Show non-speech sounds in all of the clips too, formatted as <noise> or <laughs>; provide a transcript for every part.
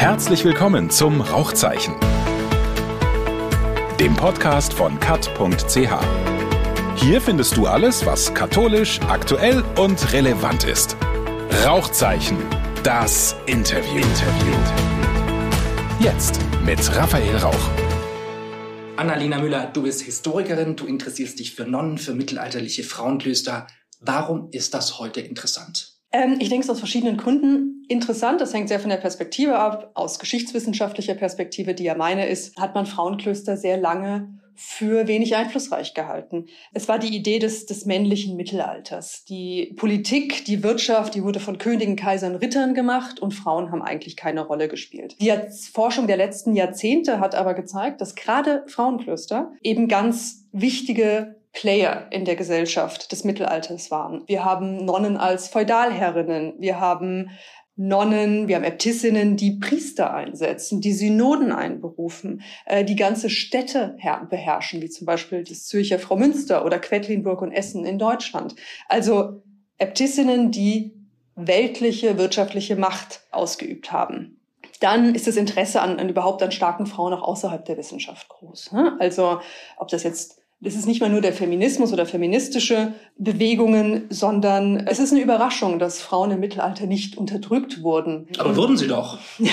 Herzlich willkommen zum Rauchzeichen, dem Podcast von kat.ch. Hier findest du alles, was katholisch, aktuell und relevant ist. Rauchzeichen, das Interview. Interview. Jetzt mit Raphael Rauch. Annalena Müller, du bist Historikerin, du interessierst dich für Nonnen, für mittelalterliche Frauenklöster. Warum ist das heute interessant? Ähm, ich denke es aus verschiedenen Gründen interessant. Das hängt sehr von der Perspektive ab. Aus geschichtswissenschaftlicher Perspektive, die ja meine ist, hat man Frauenklöster sehr lange für wenig einflussreich gehalten. Es war die Idee des, des männlichen Mittelalters. Die Politik, die Wirtschaft, die wurde von Königen, Kaisern, Rittern gemacht und Frauen haben eigentlich keine Rolle gespielt. Die Forschung der letzten Jahrzehnte hat aber gezeigt, dass gerade Frauenklöster eben ganz wichtige Player in der Gesellschaft des Mittelalters waren. Wir haben Nonnen als Feudalherrinnen, wir haben Nonnen, wir haben Äbtissinnen, die Priester einsetzen, die Synoden einberufen, äh, die ganze Städte beherrschen, wie zum Beispiel das Zürcher Frau Münster oder Quedlinburg und Essen in Deutschland. Also Äbtissinnen, die weltliche wirtschaftliche Macht ausgeübt haben. Dann ist das Interesse an, an überhaupt an starken Frauen auch außerhalb der Wissenschaft groß. Ne? Also ob das jetzt das ist nicht mal nur der Feminismus oder feministische Bewegungen, sondern es ist eine Überraschung, dass Frauen im Mittelalter nicht unterdrückt wurden. Aber wurden sie doch. <laughs> ja,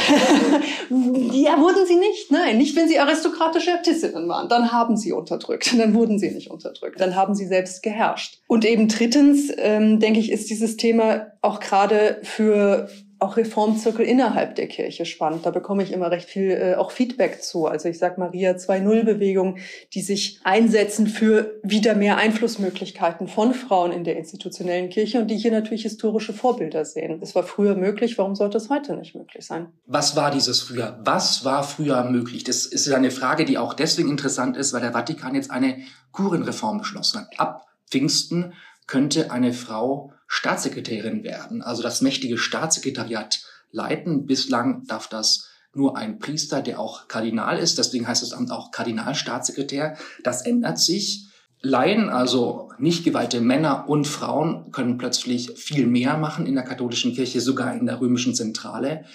wurden sie nicht. Nein, nicht wenn sie aristokratische Äbtissinnen waren. Dann haben sie unterdrückt. Dann wurden sie nicht unterdrückt. Dann haben sie selbst geherrscht. Und eben drittens, ähm, denke ich, ist dieses Thema auch gerade für auch Reformzirkel innerhalb der Kirche spannend. Da bekomme ich immer recht viel äh, auch Feedback zu. Also ich sag Maria 2.0 Bewegung, die sich einsetzen für wieder mehr Einflussmöglichkeiten von Frauen in der institutionellen Kirche und die hier natürlich historische Vorbilder sehen. Das war früher möglich, warum sollte es heute nicht möglich sein? Was war dieses früher? Was war früher möglich? Das ist eine Frage, die auch deswegen interessant ist, weil der Vatikan jetzt eine Kurienreform beschlossen hat. Ab Pfingsten könnte eine Frau Staatssekretärin werden, also das mächtige Staatssekretariat leiten. Bislang darf das nur ein Priester, der auch Kardinal ist. Deswegen heißt das Amt auch Kardinalstaatssekretär. Das ändert sich. Laien, also nicht geweihte Männer und Frauen, können plötzlich viel mehr machen in der katholischen Kirche, sogar in der römischen Zentrale.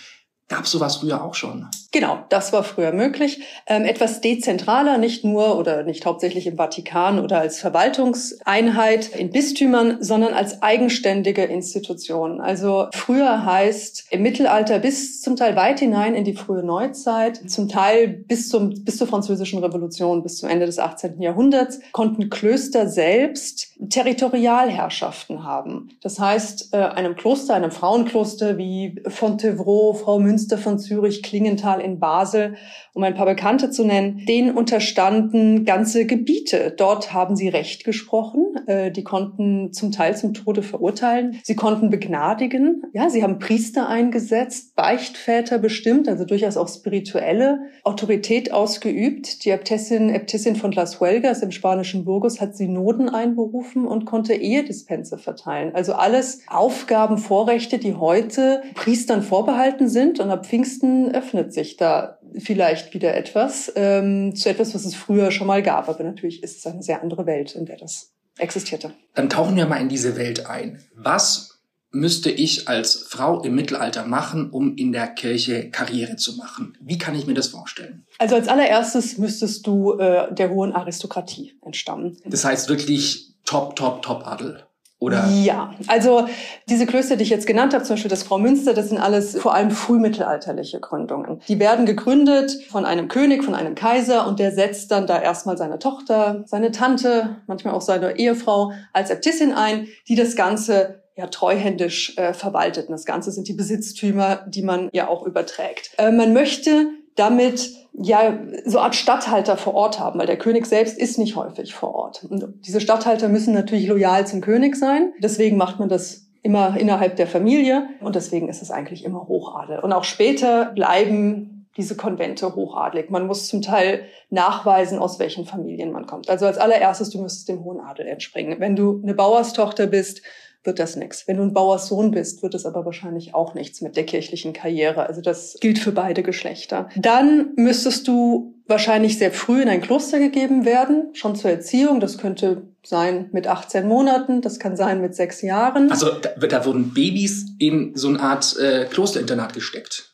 Gab sowas früher auch schon? Genau, das war früher möglich. Ähm, etwas dezentraler, nicht nur oder nicht hauptsächlich im Vatikan oder als Verwaltungseinheit in Bistümern, sondern als eigenständige Institution. Also früher heißt im Mittelalter bis zum Teil weit hinein in die frühe Neuzeit, zum Teil bis zum bis zur französischen Revolution, bis zum Ende des 18. Jahrhunderts konnten Klöster selbst Territorialherrschaften haben. Das heißt, äh, einem Kloster, einem Frauenkloster wie Fontevraud, Frau Münster von Zürich, Klingenthal in Basel, um ein paar Bekannte zu nennen, denen unterstanden ganze Gebiete. Dort haben sie Recht gesprochen. Äh, die konnten zum Teil zum Tode verurteilen. Sie konnten begnadigen. Ja, sie haben Priester eingesetzt, Beichtväter bestimmt, also durchaus auch spirituelle Autorität ausgeübt. Die Äbtissin, Äbtissin von Las Huelgas im spanischen Burgos hat Synoden einberufen und konnte Ehedispense verteilen. Also alles Aufgaben, Vorrechte, die heute Priestern vorbehalten sind. Und ab Pfingsten öffnet sich da vielleicht wieder etwas ähm, zu etwas, was es früher schon mal gab. Aber natürlich ist es eine sehr andere Welt, in der das existierte. Dann tauchen wir mal in diese Welt ein. Was müsste ich als Frau im Mittelalter machen, um in der Kirche Karriere zu machen? Wie kann ich mir das vorstellen? Also als allererstes müsstest du äh, der hohen Aristokratie entstammen. Das heißt wirklich top, top, top Adel. Oder? Ja, also diese Klöster, die ich jetzt genannt habe, zum Beispiel das Frau Münster, das sind alles vor allem frühmittelalterliche Gründungen. Die werden gegründet von einem König, von einem Kaiser und der setzt dann da erstmal seine Tochter, seine Tante, manchmal auch seine Ehefrau als Äbtissin ein, die das Ganze ja treuhändisch äh, verwaltet. Und das Ganze sind die Besitztümer, die man ja auch überträgt. Äh, man möchte damit ja so Art Statthalter vor Ort haben, weil der König selbst ist nicht häufig vor Ort. Und diese Statthalter müssen natürlich loyal zum König sein. Deswegen macht man das immer innerhalb der Familie und deswegen ist es eigentlich immer Hochadel. Und auch später bleiben diese Konvente hochadelig. Man muss zum Teil nachweisen, aus welchen Familien man kommt. Also als allererstes, du müsstest dem hohen Adel entspringen. Wenn du eine Bauerstochter bist, wird das nichts. Wenn du ein Bauerssohn bist, wird es aber wahrscheinlich auch nichts mit der kirchlichen Karriere. Also das gilt für beide Geschlechter. Dann müsstest du wahrscheinlich sehr früh in ein Kloster gegeben werden, schon zur Erziehung. Das könnte sein mit 18 Monaten, das kann sein mit sechs Jahren. Also da, da wurden Babys in so eine Art äh, Klosterinternat gesteckt.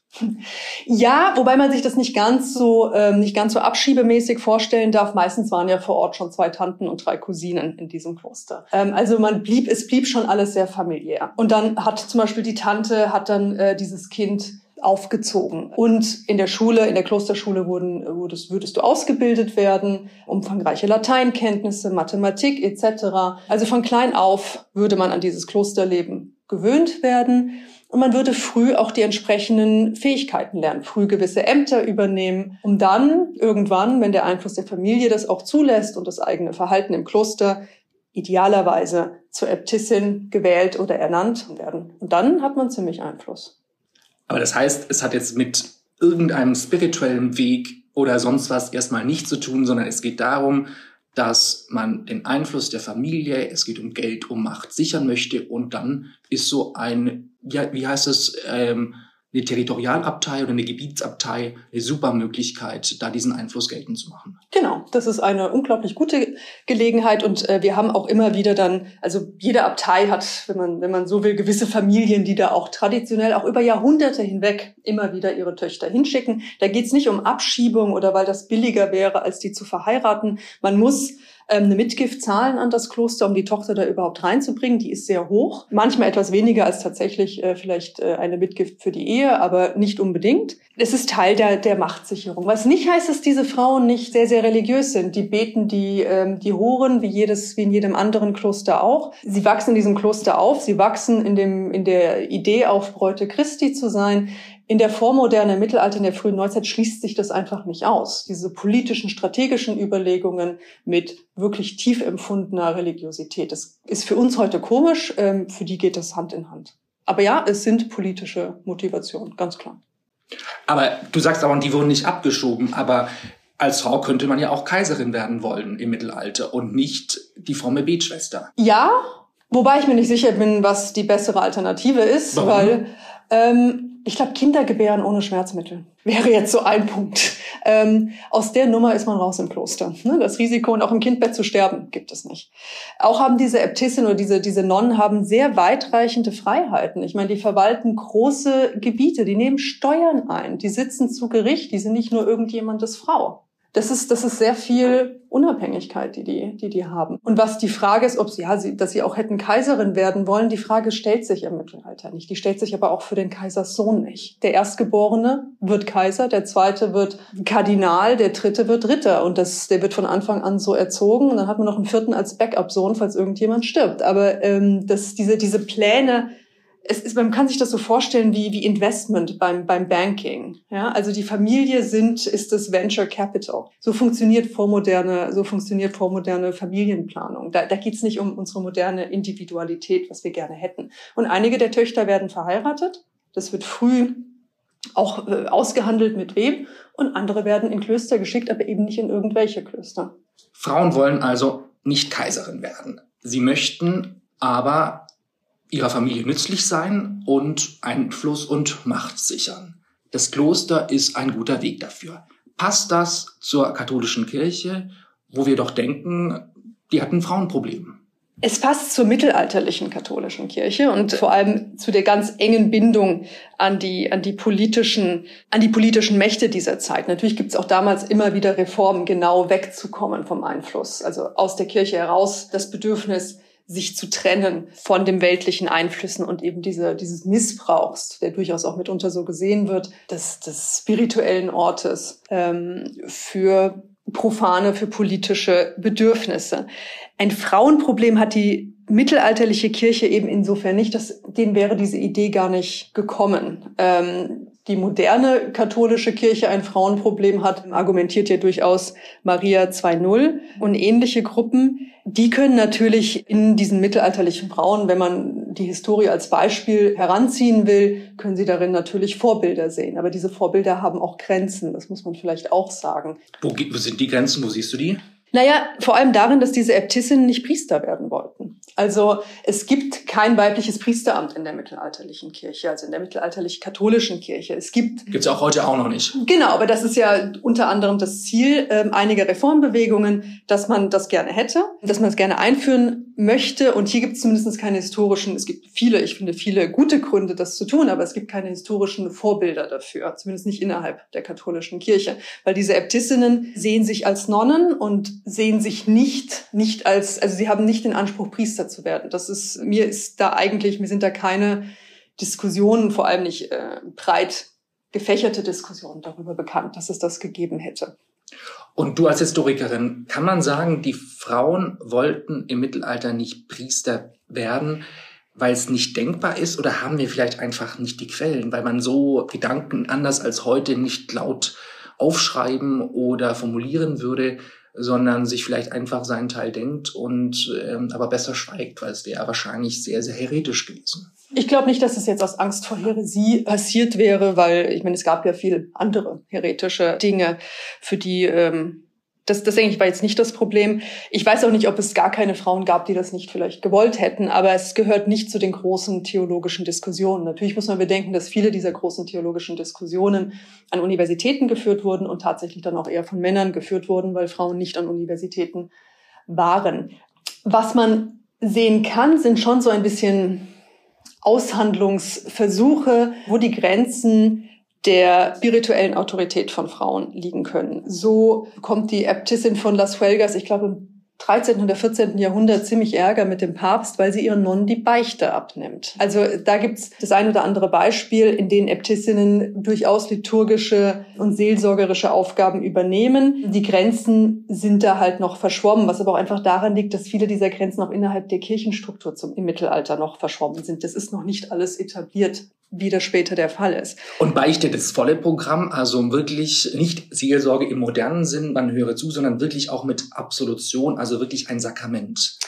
Ja, wobei man sich das nicht ganz so ähm, nicht ganz so abschiebemäßig vorstellen darf. Meistens waren ja vor Ort schon zwei Tanten und drei Cousinen in diesem Kloster. Ähm, also man blieb, es blieb schon alles sehr familiär. Und dann hat zum Beispiel die Tante hat dann äh, dieses Kind aufgezogen. Und in der Schule, in der Klosterschule wurden, wurdest, würdest du ausgebildet werden, umfangreiche Lateinkenntnisse, Mathematik etc. Also von klein auf würde man an dieses Klosterleben gewöhnt werden. Und man würde früh auch die entsprechenden Fähigkeiten lernen, früh gewisse Ämter übernehmen, um dann irgendwann, wenn der Einfluss der Familie das auch zulässt und das eigene Verhalten im Kloster, idealerweise zur Äbtissin gewählt oder ernannt werden. Und dann hat man ziemlich Einfluss. Aber das heißt, es hat jetzt mit irgendeinem spirituellen Weg oder sonst was erstmal nichts zu tun, sondern es geht darum, dass man den Einfluss der Familie, es geht um Geld, um Macht sichern möchte und dann ist so ein, ja, wie heißt es, ähm, eine Territorialabtei oder eine Gebietsabtei eine super Möglichkeit, da diesen Einfluss geltend zu machen. Genau, das ist eine unglaublich gute Gelegenheit und äh, wir haben auch immer wieder dann, also jede Abtei hat, wenn man, wenn man so will, gewisse Familien, die da auch traditionell auch über Jahrhunderte hinweg immer wieder ihre Töchter hinschicken. Da geht's nicht um Abschiebung oder weil das billiger wäre, als die zu verheiraten. Man muss eine Mitgift zahlen an das Kloster, um die Tochter da überhaupt reinzubringen. Die ist sehr hoch. Manchmal etwas weniger als tatsächlich äh, vielleicht äh, eine Mitgift für die Ehe, aber nicht unbedingt. Es ist Teil der, der Machtsicherung. Was nicht heißt, dass diese Frauen nicht sehr, sehr religiös sind. Die beten die, ähm, die Horen, wie jedes, wie in jedem anderen Kloster auch. Sie wachsen in diesem Kloster auf. Sie wachsen in dem, in der Idee auf Bräute Christi zu sein. In der Vormoderne, im Mittelalter, in der frühen Neuzeit schließt sich das einfach nicht aus. Diese politischen, strategischen Überlegungen mit wirklich tief empfundener Religiosität. Das ist für uns heute komisch, ähm, für die geht das Hand in Hand. Aber ja, es sind politische Motivationen, ganz klar. Aber du sagst aber, die wurden nicht abgeschoben, aber als Frau könnte man ja auch Kaiserin werden wollen im Mittelalter und nicht die fromme Betschwester. Ja, wobei ich mir nicht sicher bin, was die bessere Alternative ist, Warum? weil ähm, ich glaube, Kindergebären ohne Schmerzmittel wäre jetzt so ein Punkt. Ähm, aus der Nummer ist man raus im Kloster. Ne? Das Risiko, und auch im Kindbett zu sterben, gibt es nicht. Auch haben diese Äbtissin oder diese, diese Nonnen haben sehr weitreichende Freiheiten. Ich meine, die verwalten große Gebiete, die nehmen Steuern ein, die sitzen zu Gericht, die sind nicht nur irgendjemandes Frau das ist, das ist sehr viel Unabhängigkeit, die die, die die haben. Und was die Frage ist, ob sie, ja, sie, dass sie auch hätten Kaiserin werden wollen, die Frage stellt sich im Mittelalter nicht. Die stellt sich aber auch für den Kaiserssohn nicht. Der Erstgeborene wird Kaiser, der Zweite wird Kardinal, der Dritte wird Ritter. Und das, der wird von Anfang an so erzogen. Und dann hat man noch einen Vierten als Backup-Sohn, falls irgendjemand stirbt. Aber ähm, das, diese, diese Pläne, es ist, man kann sich das so vorstellen wie, wie Investment beim, beim Banking. Ja, also die Familie sind, ist das Venture Capital. So funktioniert vormoderne, so funktioniert vormoderne Familienplanung. Da, da geht es nicht um unsere moderne Individualität, was wir gerne hätten. Und einige der Töchter werden verheiratet. Das wird früh auch äh, ausgehandelt mit wem. Und andere werden in Klöster geschickt, aber eben nicht in irgendwelche Klöster. Frauen wollen also nicht Kaiserin werden. Sie möchten aber ihrer Familie nützlich sein und Einfluss und Macht sichern. Das Kloster ist ein guter Weg dafür. Passt das zur katholischen Kirche, wo wir doch denken, die hatten Frauenprobleme? Es passt zur mittelalterlichen katholischen Kirche und vor allem zu der ganz engen Bindung an die, an die politischen, an die politischen Mächte dieser Zeit. Natürlich gibt es auch damals immer wieder Reformen, genau wegzukommen vom Einfluss. Also aus der Kirche heraus das Bedürfnis, sich zu trennen von dem weltlichen Einflüssen und eben diese, dieses Missbrauchs, der durchaus auch mitunter so gesehen wird, des, des spirituellen Ortes ähm, für profane, für politische Bedürfnisse. Ein Frauenproblem hat die mittelalterliche Kirche eben insofern nicht, dass denen wäre diese Idee gar nicht gekommen. Ähm, die moderne katholische Kirche ein Frauenproblem hat, argumentiert ja durchaus Maria 2.0 und ähnliche Gruppen. Die können natürlich in diesen mittelalterlichen Frauen, wenn man die Historie als Beispiel heranziehen will, können sie darin natürlich Vorbilder sehen. Aber diese Vorbilder haben auch Grenzen, das muss man vielleicht auch sagen. Wo sind die Grenzen? Wo siehst du die? Naja, vor allem darin, dass diese Äbtissinnen nicht Priester werden wollten. Also es gibt kein weibliches Priesteramt in der mittelalterlichen Kirche, also in der mittelalterlich-katholischen Kirche. Es gibt gibt's auch heute auch noch nicht. Genau, aber das ist ja unter anderem das Ziel äh, einiger Reformbewegungen, dass man das gerne hätte, dass man es gerne einführen möchte, und hier gibt es zumindest keine historischen, es gibt viele, ich finde viele gute Gründe, das zu tun, aber es gibt keine historischen Vorbilder dafür, zumindest nicht innerhalb der katholischen Kirche, weil diese Äbtissinnen sehen sich als Nonnen und sehen sich nicht, nicht als, also sie haben nicht den Anspruch, Priester zu werden. Das ist, mir ist da eigentlich, mir sind da keine Diskussionen, vor allem nicht äh, breit gefächerte Diskussionen darüber bekannt, dass es das gegeben hätte. Und du als Historikerin, kann man sagen, die Frauen wollten im Mittelalter nicht Priester werden, weil es nicht denkbar ist? Oder haben wir vielleicht einfach nicht die Quellen, weil man so Gedanken anders als heute nicht laut aufschreiben oder formulieren würde, sondern sich vielleicht einfach seinen Teil denkt und ähm, aber besser schweigt, weil es wäre wahrscheinlich sehr, sehr heretisch gewesen. Ich glaube nicht, dass es jetzt aus Angst vor Häresie passiert wäre, weil ich meine, es gab ja viel andere heretische Dinge, für die ähm, das, das denke ich war jetzt nicht das Problem. Ich weiß auch nicht, ob es gar keine Frauen gab, die das nicht vielleicht gewollt hätten, aber es gehört nicht zu den großen theologischen Diskussionen. Natürlich muss man bedenken, dass viele dieser großen theologischen Diskussionen an Universitäten geführt wurden und tatsächlich dann auch eher von Männern geführt wurden, weil Frauen nicht an Universitäten waren. Was man sehen kann, sind schon so ein bisschen Aushandlungsversuche, wo die Grenzen der spirituellen Autorität von Frauen liegen können. So kommt die Äbtissin von Las Huelgas, ich glaube im 13. oder 14. Jahrhundert ziemlich Ärger mit dem Papst, weil sie ihren Nonnen die Beichte abnimmt. Also da gibt's das ein oder andere Beispiel, in denen Äbtissinnen durchaus liturgische und seelsorgerische Aufgaben übernehmen. Die Grenzen sind da halt noch verschwommen, was aber auch einfach daran liegt, dass viele dieser Grenzen auch innerhalb der Kirchenstruktur zum, im Mittelalter noch verschwommen sind. Das ist noch nicht alles etabliert wie das später der Fall ist. Und Beichte das volle Programm, also wirklich nicht Seelsorge im modernen Sinn, man höre zu, sondern wirklich auch mit Absolution, also wirklich ein Sakrament.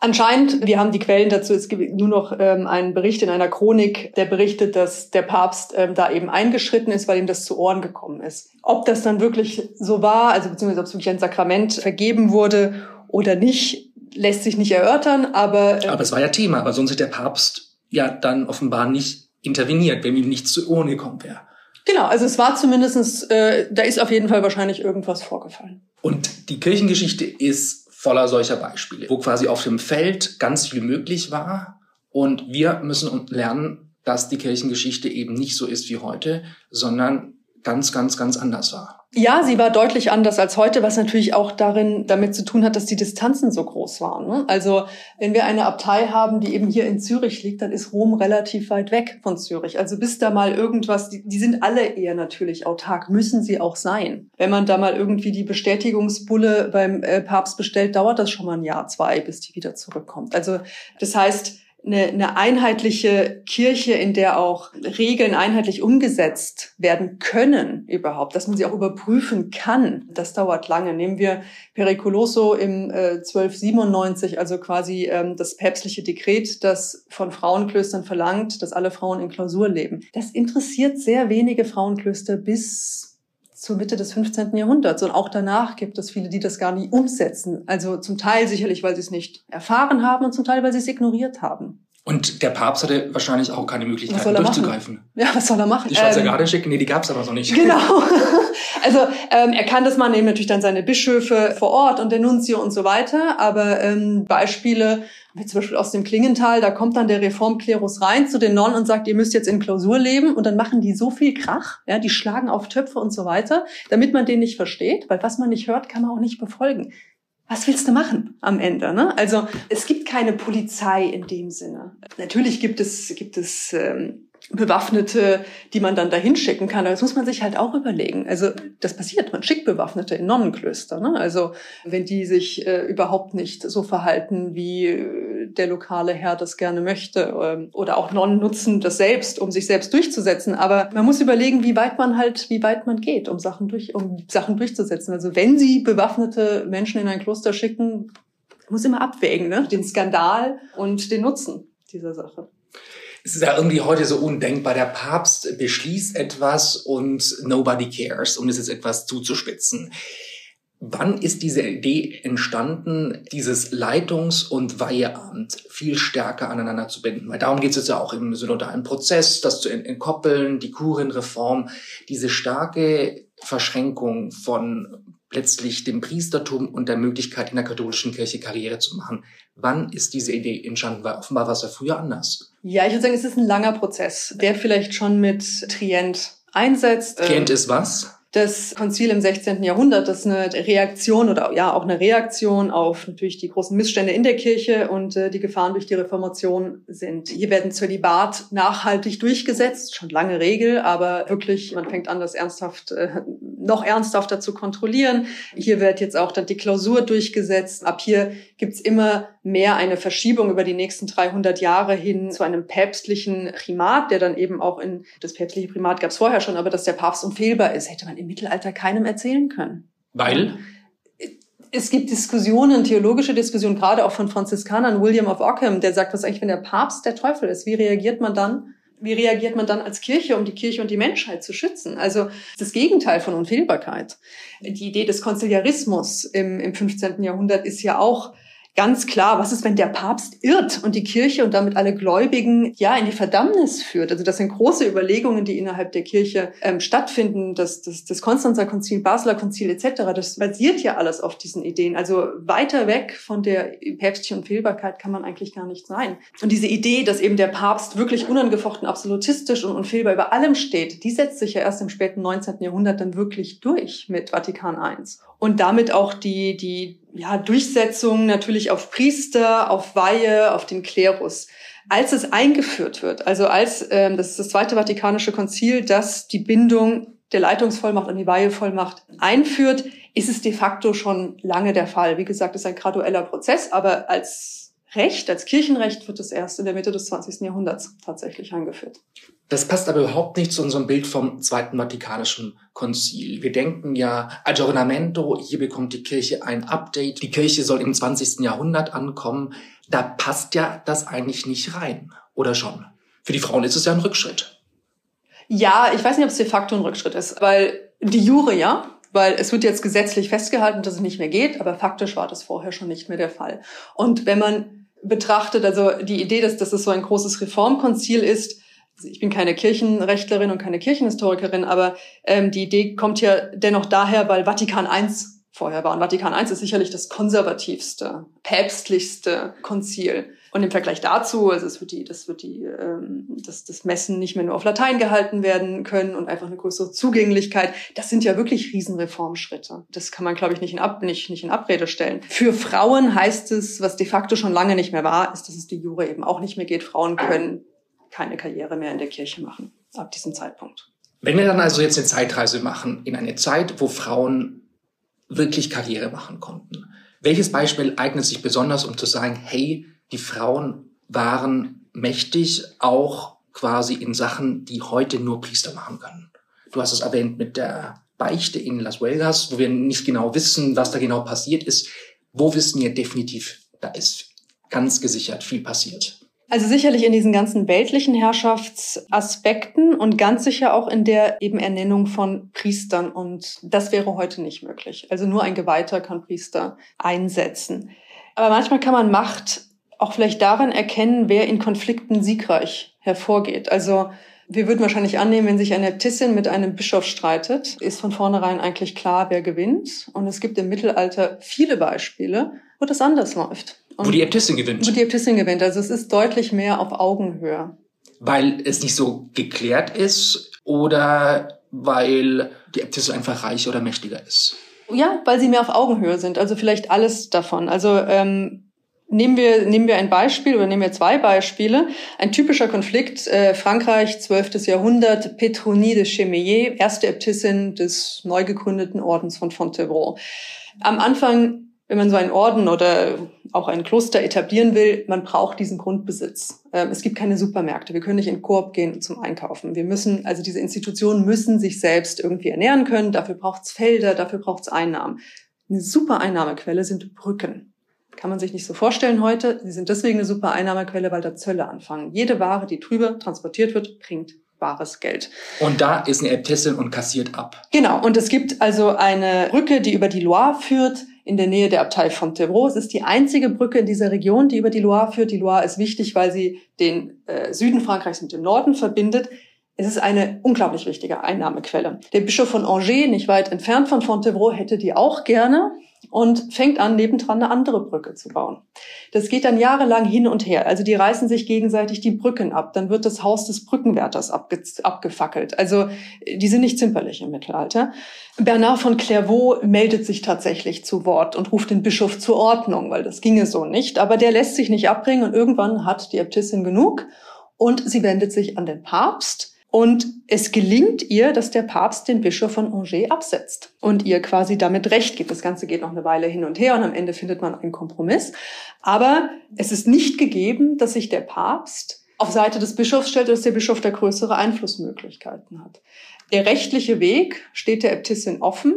Anscheinend, wir haben die Quellen dazu, es gibt nur noch ähm, einen Bericht in einer Chronik, der berichtet, dass der Papst ähm, da eben eingeschritten ist, weil ihm das zu Ohren gekommen ist. Ob das dann wirklich so war, also beziehungsweise ob es wirklich ein Sakrament vergeben wurde oder nicht, lässt sich nicht erörtern, aber... Äh, aber es war ja Thema, aber sonst ist der Papst ja dann offenbar nicht interveniert, wenn ihm nichts zu Ohren gekommen wäre. Genau, also es war zumindestens, äh, da ist auf jeden Fall wahrscheinlich irgendwas vorgefallen. Und die Kirchengeschichte ist voller solcher Beispiele, wo quasi auf dem Feld ganz viel möglich war. Und wir müssen lernen, dass die Kirchengeschichte eben nicht so ist wie heute, sondern ganz, ganz, ganz anders war. Ja, sie war deutlich anders als heute, was natürlich auch darin damit zu tun hat, dass die Distanzen so groß waren. Ne? Also wenn wir eine Abtei haben, die eben hier in Zürich liegt, dann ist Rom relativ weit weg von Zürich. Also bis da mal irgendwas, die, die sind alle eher natürlich autark, müssen sie auch sein. Wenn man da mal irgendwie die Bestätigungsbulle beim äh, Papst bestellt, dauert das schon mal ein Jahr, zwei, bis die wieder zurückkommt. Also das heißt, eine, eine einheitliche Kirche, in der auch Regeln einheitlich umgesetzt werden können überhaupt, dass man sie auch überprüfen kann, das dauert lange. Nehmen wir Periculoso im äh, 1297, also quasi ähm, das päpstliche Dekret, das von Frauenklöstern verlangt, dass alle Frauen in Klausur leben. Das interessiert sehr wenige Frauenklöster bis zur Mitte des 15. Jahrhunderts. Und auch danach gibt es viele, die das gar nicht umsetzen. Also zum Teil sicherlich, weil sie es nicht erfahren haben und zum Teil, weil sie es ignoriert haben. Und der Papst hatte wahrscheinlich auch keine Möglichkeit, durchzugreifen. Machen? Ja, was soll er machen? Die Schweizer ähm, Garde schicken? Nee, die gab es aber noch nicht. Genau. <laughs> Also ähm, er kann das machen, eben natürlich dann seine Bischöfe vor Ort und der Nunzio und so weiter. Aber ähm, Beispiele, wie zum Beispiel aus dem Klingental, da kommt dann der Reformklerus rein zu den Nonnen und sagt, ihr müsst jetzt in Klausur leben. Und dann machen die so viel Krach, ja, die schlagen auf Töpfe und so weiter, damit man den nicht versteht. Weil was man nicht hört, kann man auch nicht befolgen was willst du machen am Ende? Ne? Also es gibt keine Polizei in dem Sinne. Natürlich gibt es gibt es ähm, Bewaffnete, die man dann dahin schicken kann. Das muss man sich halt auch überlegen. Also das passiert, man schickt Bewaffnete in Nonnenklöster. Ne? Also wenn die sich äh, überhaupt nicht so verhalten, wie äh, der lokale Herr das gerne möchte. Ähm, oder auch Nonnen nutzen das selbst, um sich selbst durchzusetzen. Aber man muss überlegen, wie weit man halt, wie weit man geht, um Sachen durch, um Sachen durchzusetzen. Also wenn sie bewaffnete Menschen in ein Kloster schicken, muss immer abwägen, ne? den Skandal und den Nutzen dieser Sache es ist ja irgendwie heute so undenkbar. Der Papst beschließt etwas und nobody cares, um es jetzt etwas zuzuspitzen. Wann ist diese Idee entstanden, dieses Leitungs- und Weiheamt viel stärker aneinander zu binden? Weil darum geht es jetzt ja auch im synodalen Prozess, das zu entkoppeln, die Kurienreform, diese starke Verschränkung von letztlich dem Priestertum und der Möglichkeit in der katholischen Kirche Karriere zu machen. Wann ist diese Idee entstanden? Weil offenbar war es ja früher anders. Ja, ich würde sagen, es ist ein langer Prozess, der vielleicht schon mit Trient einsetzt. Trient ähm, ist was? Das Konzil im 16. Jahrhundert, das ist eine Reaktion oder ja auch eine Reaktion auf natürlich die großen Missstände in der Kirche und äh, die Gefahren durch die Reformation sind. Hier werden Zölibat nachhaltig durchgesetzt, schon lange Regel, aber wirklich, man fängt an, das ernsthaft, äh, noch ernsthafter zu kontrollieren. Hier wird jetzt auch dann die Klausur durchgesetzt. Ab hier gibt's immer mehr eine Verschiebung über die nächsten 300 Jahre hin zu einem päpstlichen Primat, der dann eben auch in, das päpstliche Primat gab's vorher schon, aber dass der Papst unfehlbar ist, hätte man im Mittelalter keinem erzählen können. Weil? Es gibt Diskussionen, theologische Diskussionen, gerade auch von Franziskanern, William of Ockham, der sagt, was eigentlich, wenn der Papst der Teufel ist, wie reagiert man dann? Wie reagiert man dann als Kirche, um die Kirche und die Menschheit zu schützen? Also das Gegenteil von Unfehlbarkeit. Die Idee des Konziliarismus im, im 15. Jahrhundert ist ja auch ganz klar, was ist, wenn der Papst irrt und die Kirche und damit alle Gläubigen ja in die Verdammnis führt? Also das sind große Überlegungen, die innerhalb der Kirche ähm, stattfinden. Das, das, das Konstanzer Konzil, Basler Konzil etc., das basiert ja alles auf diesen Ideen. Also weiter weg von der päpstlichen Unfehlbarkeit kann man eigentlich gar nicht sein. Und diese Idee, dass eben der Papst wirklich unangefochten absolutistisch und unfehlbar über allem steht, die setzt sich ja erst im späten 19. Jahrhundert dann wirklich durch mit Vatikan I. Und damit auch die, die ja, Durchsetzung natürlich auf Priester, auf Weihe, auf den Klerus. Als es eingeführt wird, also als ähm, das ist das Zweite Vatikanische Konzil, das die Bindung der Leitungsvollmacht an die Weihevollmacht einführt, ist es de facto schon lange der Fall. Wie gesagt, es ist ein gradueller Prozess, aber als Recht, als Kirchenrecht wird es erst in der Mitte des 20. Jahrhunderts tatsächlich eingeführt. Das passt aber überhaupt nicht zu unserem Bild vom Zweiten Vatikanischen Konzil. Wir denken ja, Aggiornamento, hier bekommt die Kirche ein Update, die Kirche soll im 20. Jahrhundert ankommen. Da passt ja das eigentlich nicht rein, oder schon? Für die Frauen ist es ja ein Rückschritt. Ja, ich weiß nicht, ob es de facto ein Rückschritt ist, weil die Jure ja, weil es wird jetzt gesetzlich festgehalten, dass es nicht mehr geht, aber faktisch war das vorher schon nicht mehr der Fall. Und wenn man betrachtet, also die Idee, dass, dass es so ein großes Reformkonzil ist, ich bin keine Kirchenrechtlerin und keine Kirchenhistorikerin, aber ähm, die Idee kommt ja dennoch daher, weil Vatikan I vorher war. Und Vatikan I ist sicherlich das konservativste, päpstlichste Konzil. Und im Vergleich dazu, also es wird die, das wird die, ähm, das, das Messen nicht mehr nur auf Latein gehalten werden können und einfach eine größere Zugänglichkeit. Das sind ja wirklich Riesenreformschritte. Das kann man, glaube ich, nicht in, Ab, nicht, nicht in Abrede stellen. Für Frauen heißt es, was de facto schon lange nicht mehr war, ist, dass es die Jure eben auch nicht mehr geht. Frauen können keine Karriere mehr in der Kirche machen ab diesem Zeitpunkt. Wenn wir dann also jetzt eine Zeitreise machen in eine Zeit, wo Frauen wirklich Karriere machen konnten, welches Beispiel eignet sich besonders, um zu sagen, hey, die Frauen waren mächtig, auch quasi in Sachen, die heute nur Priester machen können? Du hast es erwähnt mit der Beichte in Las Vegas, wo wir nicht genau wissen, was da genau passiert ist. Wo wissen wir definitiv, da ist ganz gesichert viel passiert. Also sicherlich in diesen ganzen weltlichen Herrschaftsaspekten und ganz sicher auch in der eben Ernennung von Priestern. Und das wäre heute nicht möglich. Also nur ein Geweihter kann Priester einsetzen. Aber manchmal kann man Macht auch vielleicht daran erkennen, wer in Konflikten siegreich hervorgeht. Also wir würden wahrscheinlich annehmen, wenn sich eine Äbtissin mit einem Bischof streitet, ist von vornherein eigentlich klar, wer gewinnt. Und es gibt im Mittelalter viele Beispiele, wo das anders läuft. Und wo die Äbtissin gewinnt. Wo die Äbtissin gewinnt. Also es ist deutlich mehr auf Augenhöhe. Weil es nicht so geklärt ist oder weil die Äbtissin einfach reicher oder mächtiger ist? Ja, weil sie mehr auf Augenhöhe sind. Also vielleicht alles davon. Also ähm, Nehmen wir, nehmen wir ein Beispiel oder nehmen wir zwei Beispiele. Ein typischer Konflikt, äh, Frankreich, 12. Jahrhundert, Petronie de Chemillé, erste Äbtissin des neu gegründeten Ordens von Fontevraud. Am Anfang wenn man so einen Orden oder auch ein Kloster etablieren will, man braucht diesen Grundbesitz. Ähm, es gibt keine Supermärkte. Wir können nicht in Koop gehen zum Einkaufen. Wir müssen, also diese Institutionen müssen sich selbst irgendwie ernähren können. Dafür braucht es Felder, dafür braucht es Einnahmen. Eine super Einnahmequelle sind Brücken. Kann man sich nicht so vorstellen heute. Sie sind deswegen eine super Einnahmequelle, weil da Zölle anfangen. Jede Ware, die drüber transportiert wird, bringt bares Geld. Und da ist eine Äbtissin und kassiert ab. Genau. Und es gibt also eine Brücke, die über die Loire führt in der Nähe der Abtei Fontevraud. Es ist die einzige Brücke in dieser Region, die über die Loire führt. Die Loire ist wichtig, weil sie den äh, Süden Frankreichs mit dem Norden verbindet. Es ist eine unglaublich wichtige Einnahmequelle. Der Bischof von Angers, nicht weit entfernt von Fontevraud, hätte die auch gerne und fängt an, nebendran eine andere Brücke zu bauen. Das geht dann jahrelang hin und her. Also die reißen sich gegenseitig die Brücken ab. Dann wird das Haus des Brückenwärters abge abgefackelt. Also die sind nicht zimperlich im Mittelalter. Bernard von Clairvaux meldet sich tatsächlich zu Wort und ruft den Bischof zur Ordnung, weil das ginge so nicht. Aber der lässt sich nicht abbringen und irgendwann hat die Äbtissin genug und sie wendet sich an den Papst und es gelingt ihr, dass der Papst den Bischof von Angers absetzt und ihr quasi damit Recht gibt. Das Ganze geht noch eine Weile hin und her und am Ende findet man einen Kompromiss. Aber es ist nicht gegeben, dass sich der Papst auf Seite des Bischofs stellt, dass der Bischof da größere Einflussmöglichkeiten hat. Der rechtliche Weg steht der Äbtissin offen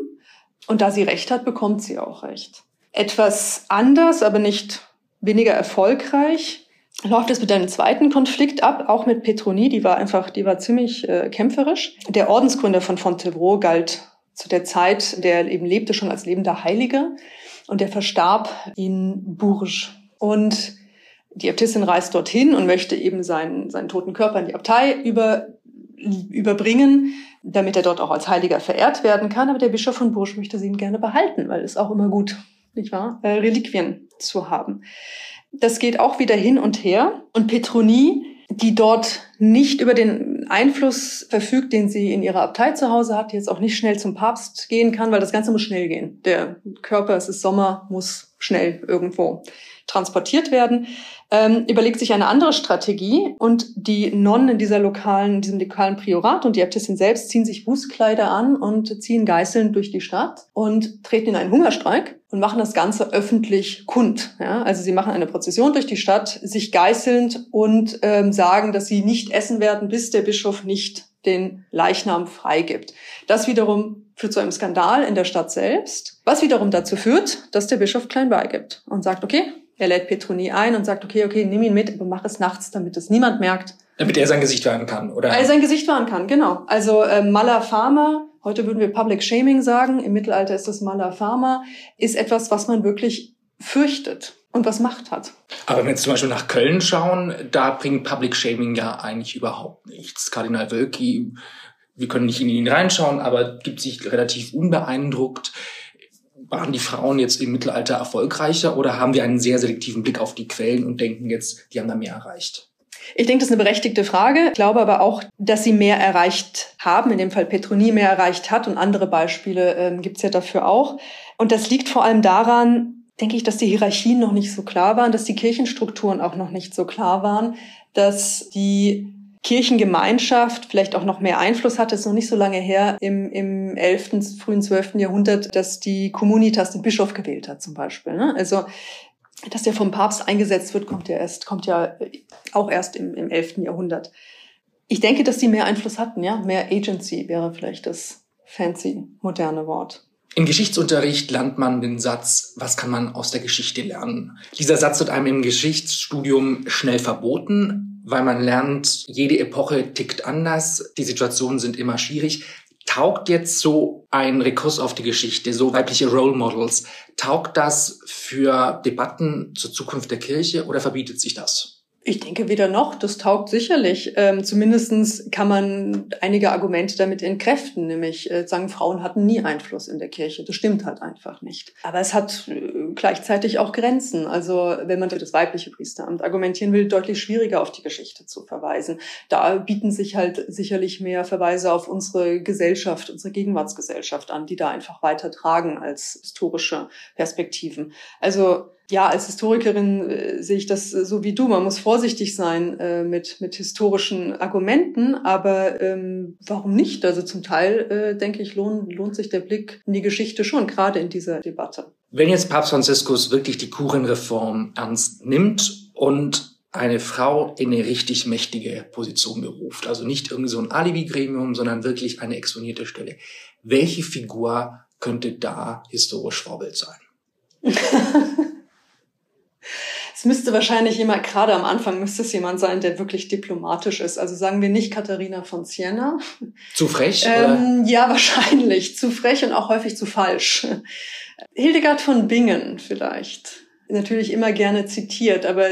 und da sie Recht hat, bekommt sie auch Recht. Etwas anders, aber nicht weniger erfolgreich läuft es mit einem zweiten Konflikt ab, auch mit Petronie, die war einfach, die war ziemlich äh, kämpferisch. Der Ordensgründer von Fontevraud galt zu der Zeit, der eben lebte schon als lebender Heiliger und der verstarb in Bourges. Und die Äbtissin reist dorthin und möchte eben seinen, seinen toten Körper in die Abtei über, überbringen, damit er dort auch als Heiliger verehrt werden kann. Aber der Bischof von Bourges möchte sie ihn gerne behalten, weil es auch immer gut, nicht wahr, äh, Reliquien zu haben. Das geht auch wieder hin und her. Und Petronie, die dort nicht über den Einfluss verfügt, den sie in ihrer Abtei zu Hause hat, jetzt auch nicht schnell zum Papst gehen kann, weil das Ganze muss schnell gehen. Der Körper, es ist Sommer, muss schnell irgendwo transportiert werden, ähm, überlegt sich eine andere Strategie und die Nonnen in dieser lokalen, in diesem lokalen Priorat und die Äbtissin selbst ziehen sich Bußkleider an und ziehen Geißeln durch die Stadt und treten in einen Hungerstreik und machen das Ganze öffentlich kund. Ja? Also sie machen eine Prozession durch die Stadt, sich geißelnd und ähm, sagen, dass sie nicht essen werden, bis der Bischof nicht den Leichnam freigibt. Das wiederum führt zu einem Skandal in der Stadt selbst, was wiederum dazu führt, dass der Bischof klein beigibt und sagt, okay, er lädt Petronie ein und sagt, okay, okay, nimm ihn mit, aber mach es nachts, damit es niemand merkt. Damit er sein Gesicht wahren kann, oder? Er sein Gesicht wahren kann, genau. Also äh, Mala Pharma, heute würden wir Public Shaming sagen, im Mittelalter ist das Mala Pharma, ist etwas, was man wirklich fürchtet und was Macht hat. Aber wenn wir jetzt zum Beispiel nach Köln schauen, da bringt Public Shaming ja eigentlich überhaupt nichts. Kardinal Wölki, wir können nicht in ihn reinschauen, aber gibt sich relativ unbeeindruckt waren die Frauen jetzt im Mittelalter erfolgreicher oder haben wir einen sehr selektiven Blick auf die Quellen und denken jetzt, die haben da mehr erreicht? Ich denke, das ist eine berechtigte Frage. Ich glaube aber auch, dass sie mehr erreicht haben, in dem Fall Petronie mehr erreicht hat und andere Beispiele ähm, gibt es ja dafür auch. Und das liegt vor allem daran, denke ich, dass die Hierarchien noch nicht so klar waren, dass die Kirchenstrukturen auch noch nicht so klar waren, dass die Kirchengemeinschaft vielleicht auch noch mehr Einfluss hatte. Es ist noch nicht so lange her, im, im 11., frühen 12. Jahrhundert, dass die Communitas den Bischof gewählt hat zum Beispiel. Ne? Also dass der vom Papst eingesetzt wird, kommt ja erst, kommt ja auch erst im, im 11. Jahrhundert. Ich denke, dass die mehr Einfluss hatten, ja. Mehr Agency wäre vielleicht das fancy, moderne Wort. Im Geschichtsunterricht lernt man den Satz, was kann man aus der Geschichte lernen? Dieser Satz wird einem im Geschichtsstudium schnell verboten, weil man lernt, jede Epoche tickt anders, die Situationen sind immer schwierig. Taugt jetzt so ein Rekurs auf die Geschichte, so weibliche Role Models, taugt das für Debatten zur Zukunft der Kirche oder verbietet sich das? Ich denke weder noch, das taugt sicherlich. Ähm, zumindestens kann man einige Argumente damit entkräften, nämlich äh, sagen, Frauen hatten nie Einfluss in der Kirche. Das stimmt halt einfach nicht. Aber es hat äh, gleichzeitig auch Grenzen. Also wenn man das weibliche Priesteramt argumentieren will, deutlich schwieriger auf die Geschichte zu verweisen. Da bieten sich halt sicherlich mehr Verweise auf unsere Gesellschaft, unsere Gegenwartsgesellschaft an, die da einfach weiter tragen als historische Perspektiven. Also ja, als Historikerin äh, sehe ich das äh, so wie du. Man muss vorsichtig sein äh, mit, mit historischen Argumenten, aber ähm, warum nicht? Also zum Teil, äh, denke ich, lohnt, lohnt sich der Blick in die Geschichte schon, gerade in dieser Debatte. Wenn jetzt Papst Franziskus wirklich die Kurienreform ernst nimmt und eine Frau in eine richtig mächtige Position beruft, also nicht irgendwie so ein Alibi-Gremium, sondern wirklich eine exponierte Stelle, welche Figur könnte da historisch Vorbild sein? <laughs> Es müsste wahrscheinlich jemand, gerade am Anfang müsste es jemand sein, der wirklich diplomatisch ist. Also sagen wir nicht Katharina von Siena. Zu frech? Ähm, ja, wahrscheinlich. Zu frech und auch häufig zu falsch. Hildegard von Bingen vielleicht. Natürlich immer gerne zitiert, aber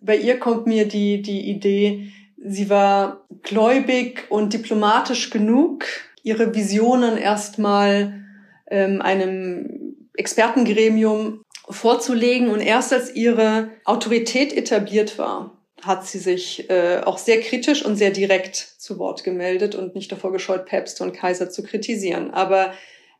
bei ihr kommt mir die, die Idee, Sie war gläubig und diplomatisch genug, ihre Visionen erstmal ähm, einem Expertengremium vorzulegen. Und erst als ihre Autorität etabliert war, hat sie sich äh, auch sehr kritisch und sehr direkt zu Wort gemeldet und nicht davor gescheut, Päpste und Kaiser zu kritisieren. Aber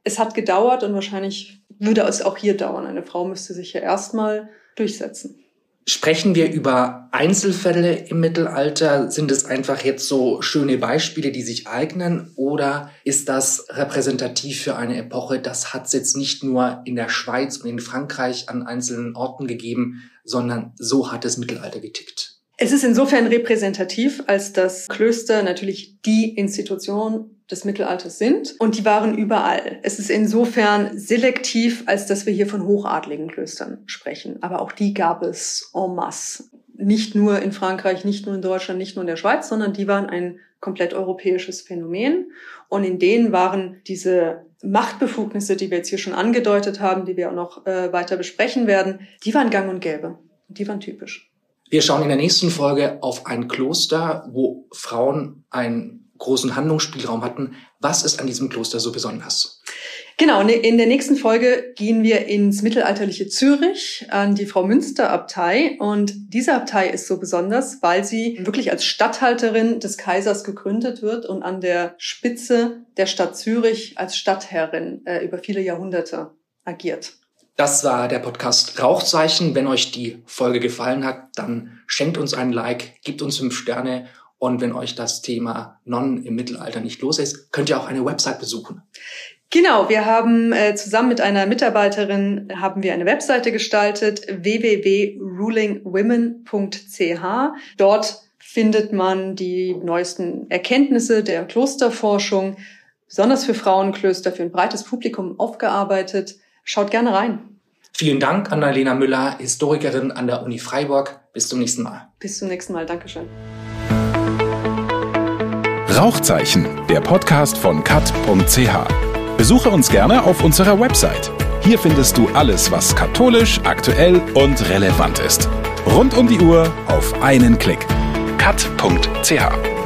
es hat gedauert und wahrscheinlich würde es auch hier dauern. Eine Frau müsste sich ja erstmal durchsetzen. Sprechen wir über Einzelfälle im Mittelalter? Sind es einfach jetzt so schöne Beispiele, die sich eignen? Oder ist das repräsentativ für eine Epoche? Das hat es jetzt nicht nur in der Schweiz und in Frankreich an einzelnen Orten gegeben, sondern so hat es Mittelalter getickt. Es ist insofern repräsentativ, als dass Klöster natürlich die Institution des Mittelalters sind und die waren überall. Es ist insofern selektiv, als dass wir hier von hochadligen Klöstern sprechen. Aber auch die gab es en masse. Nicht nur in Frankreich, nicht nur in Deutschland, nicht nur in der Schweiz, sondern die waren ein komplett europäisches Phänomen. Und in denen waren diese Machtbefugnisse, die wir jetzt hier schon angedeutet haben, die wir auch noch äh, weiter besprechen werden, die waren gang und gäbe. Die waren typisch. Wir schauen in der nächsten Folge auf ein Kloster, wo Frauen einen großen Handlungsspielraum hatten. Was ist an diesem Kloster so besonders? Genau, ne, in der nächsten Folge gehen wir ins mittelalterliche Zürich an die Frau Münster Abtei. Und diese Abtei ist so besonders, weil sie wirklich als Statthalterin des Kaisers gegründet wird und an der Spitze der Stadt Zürich als Stadtherrin äh, über viele Jahrhunderte agiert. Das war der Podcast Rauchzeichen. Wenn euch die Folge gefallen hat, dann schenkt uns ein Like, gebt uns fünf Sterne und wenn euch das Thema Nonnen im Mittelalter nicht los ist, könnt ihr auch eine Website besuchen. Genau, wir haben äh, zusammen mit einer Mitarbeiterin haben wir eine Webseite gestaltet www.rulingwomen.ch. Dort findet man die neuesten Erkenntnisse der Klosterforschung, besonders für Frauenklöster, für ein breites Publikum aufgearbeitet. Schaut gerne rein. Vielen Dank, Annalena Müller, Historikerin an der Uni Freiburg. Bis zum nächsten Mal. Bis zum nächsten Mal. Dankeschön. Rauchzeichen, der Podcast von kat.ch. Besuche uns gerne auf unserer Website. Hier findest du alles, was katholisch, aktuell und relevant ist. Rund um die Uhr auf einen Klick. kat.ch